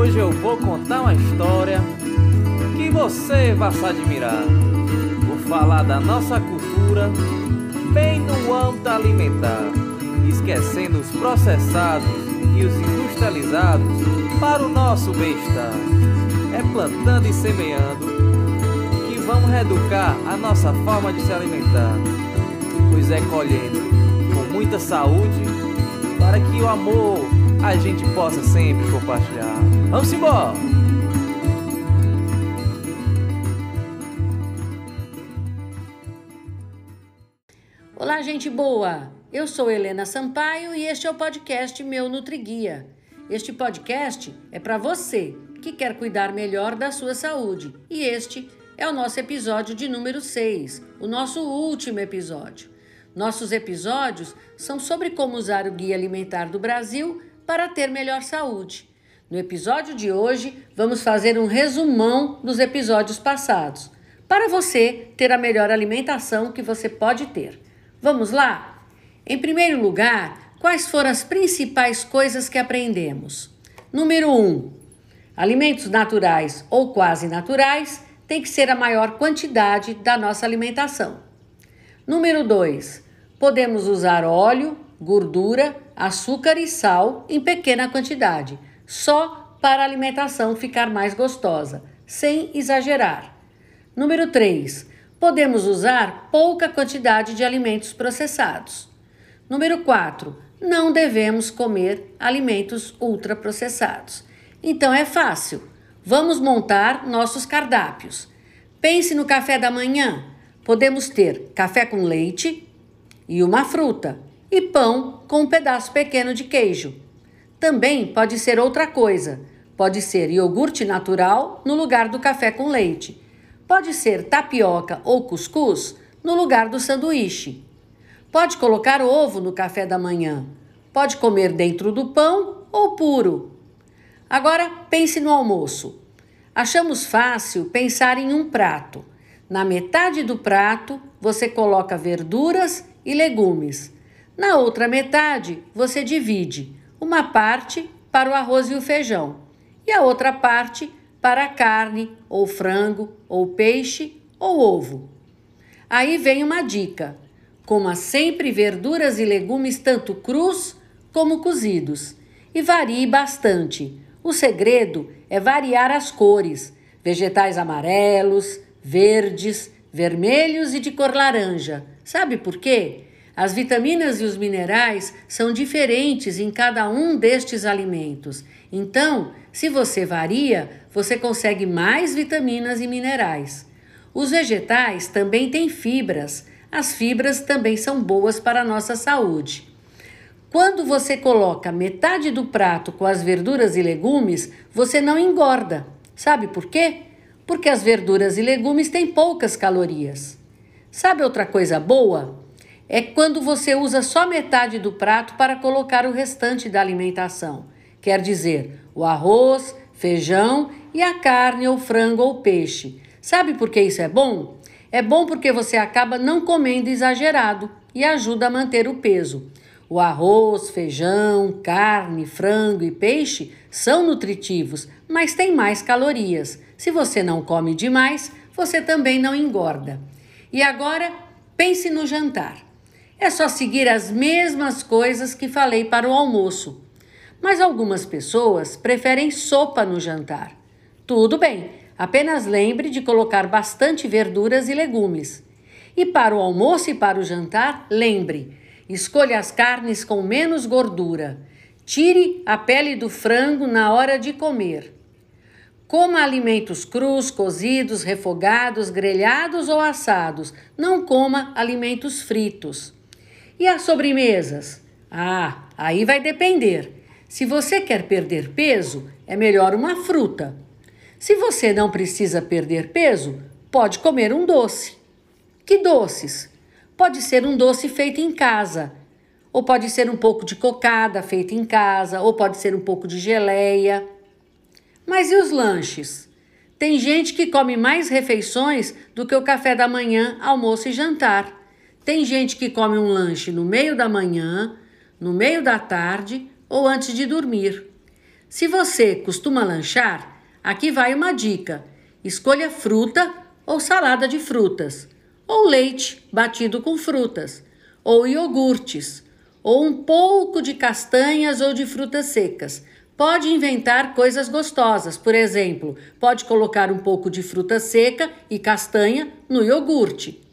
Hoje eu vou contar uma história que você vai se admirar. Vou falar da nossa cultura, bem no âmbito alimentar, esquecendo os processados e os industrializados para o nosso bem-estar. É plantando e semeando que vamos reeducar a nossa forma de se alimentar, pois é colhendo com muita saúde para que o amor a gente possa sempre compartilhar. Vamos embora! Olá, gente boa! Eu sou Helena Sampaio e este é o podcast Meu NutriGuia. Este podcast é para você que quer cuidar melhor da sua saúde. E este é o nosso episódio de número 6, o nosso último episódio. Nossos episódios são sobre como usar o Guia Alimentar do Brasil para ter melhor saúde. No episódio de hoje, vamos fazer um resumão dos episódios passados, para você ter a melhor alimentação que você pode ter. Vamos lá? Em primeiro lugar, quais foram as principais coisas que aprendemos? Número 1. Um, alimentos naturais ou quase naturais têm que ser a maior quantidade da nossa alimentação. Número 2. Podemos usar óleo, gordura, açúcar e sal em pequena quantidade, só para a alimentação ficar mais gostosa, sem exagerar. Número 3 podemos usar pouca quantidade de alimentos processados. Número 4. Não devemos comer alimentos ultraprocessados. Então é fácil. Vamos montar nossos cardápios. Pense no café da manhã. Podemos ter café com leite e uma fruta, e pão com um pedaço pequeno de queijo. Também pode ser outra coisa. Pode ser iogurte natural no lugar do café com leite Pode ser tapioca ou cuscuz no lugar do sanduíche. Pode colocar ovo no café da manhã. Pode comer dentro do pão ou puro. Agora pense no almoço. Achamos fácil pensar em um prato. Na metade do prato, você coloca verduras e legumes. Na outra metade, você divide uma parte para o arroz e o feijão e a outra parte para carne, ou frango, ou peixe, ou ovo. Aí vem uma dica: coma sempre verduras e legumes tanto crus como cozidos e varie bastante. O segredo é variar as cores: vegetais amarelos, verdes, vermelhos e de cor laranja. Sabe por quê? As vitaminas e os minerais são diferentes em cada um destes alimentos. Então, se você varia, você consegue mais vitaminas e minerais. Os vegetais também têm fibras. As fibras também são boas para a nossa saúde. Quando você coloca metade do prato com as verduras e legumes, você não engorda. Sabe por quê? Porque as verduras e legumes têm poucas calorias. Sabe outra coisa boa? É quando você usa só metade do prato para colocar o restante da alimentação. Quer dizer, o arroz, feijão e a carne ou frango ou peixe. Sabe por que isso é bom? É bom porque você acaba não comendo exagerado e ajuda a manter o peso. O arroz, feijão, carne, frango e peixe são nutritivos, mas têm mais calorias. Se você não come demais, você também não engorda. E agora, pense no jantar. É só seguir as mesmas coisas que falei para o almoço. Mas algumas pessoas preferem sopa no jantar. Tudo bem, apenas lembre de colocar bastante verduras e legumes. E para o almoço e para o jantar, lembre: escolha as carnes com menos gordura. Tire a pele do frango na hora de comer. Coma alimentos crus, cozidos, refogados, grelhados ou assados. Não coma alimentos fritos. E as sobremesas? Ah, aí vai depender. Se você quer perder peso, é melhor uma fruta. Se você não precisa perder peso, pode comer um doce. Que doces? Pode ser um doce feito em casa, ou pode ser um pouco de cocada feita em casa, ou pode ser um pouco de geleia. Mas e os lanches? Tem gente que come mais refeições do que o café da manhã, almoço e jantar. Tem gente que come um lanche no meio da manhã, no meio da tarde ou antes de dormir. Se você costuma lanchar, aqui vai uma dica: escolha fruta ou salada de frutas, ou leite batido com frutas, ou iogurtes, ou um pouco de castanhas ou de frutas secas. Pode inventar coisas gostosas, por exemplo, pode colocar um pouco de fruta seca e castanha no iogurte.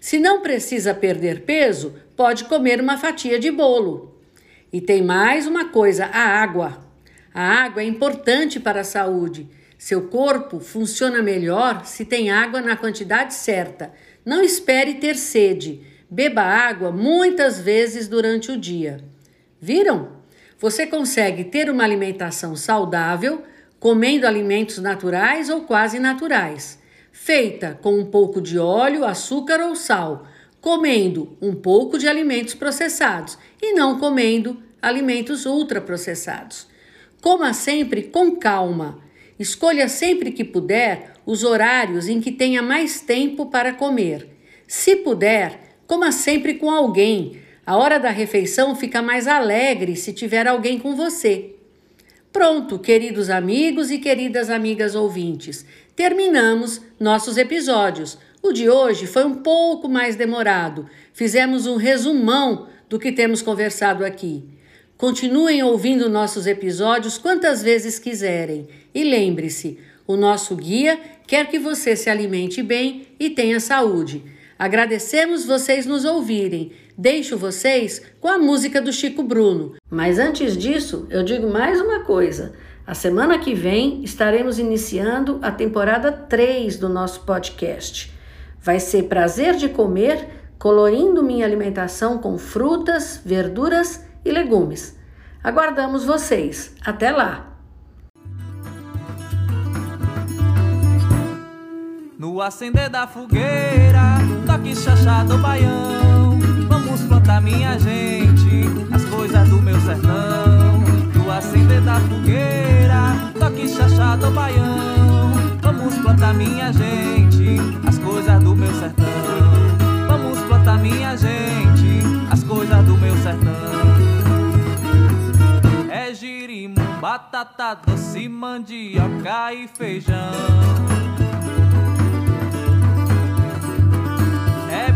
Se não precisa perder peso, pode comer uma fatia de bolo. E tem mais uma coisa: a água. A água é importante para a saúde. Seu corpo funciona melhor se tem água na quantidade certa. Não espere ter sede. Beba água muitas vezes durante o dia. Viram? Você consegue ter uma alimentação saudável comendo alimentos naturais ou quase naturais, feita com um pouco de óleo, açúcar ou sal, comendo um pouco de alimentos processados e não comendo alimentos ultraprocessados. Coma sempre com calma. Escolha sempre que puder os horários em que tenha mais tempo para comer. Se puder, coma sempre com alguém. A hora da refeição fica mais alegre se tiver alguém com você. Pronto, queridos amigos e queridas amigas ouvintes, terminamos nossos episódios. O de hoje foi um pouco mais demorado. Fizemos um resumão do que temos conversado aqui. Continuem ouvindo nossos episódios quantas vezes quiserem. E lembre-se: o nosso guia quer que você se alimente bem e tenha saúde. Agradecemos vocês nos ouvirem. Deixo vocês com a música do Chico Bruno. Mas antes disso, eu digo mais uma coisa. A semana que vem estaremos iniciando a temporada 3 do nosso podcast. Vai ser prazer de comer, colorindo minha alimentação com frutas, verduras e legumes. Aguardamos vocês. Até lá! No acender da fogueira, toque chachá do baião. Vamos plantar, minha gente, as coisas do meu sertão. No acender da fogueira, toque chachá do baião. Vamos plantar, minha gente, as coisas do meu sertão. Vamos plantar, minha gente, as coisas do meu sertão batata doce, mandioca e feijão.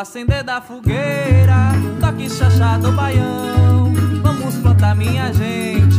acender da fogueira, toque chachá do baião. Vamos plantar, minha gente,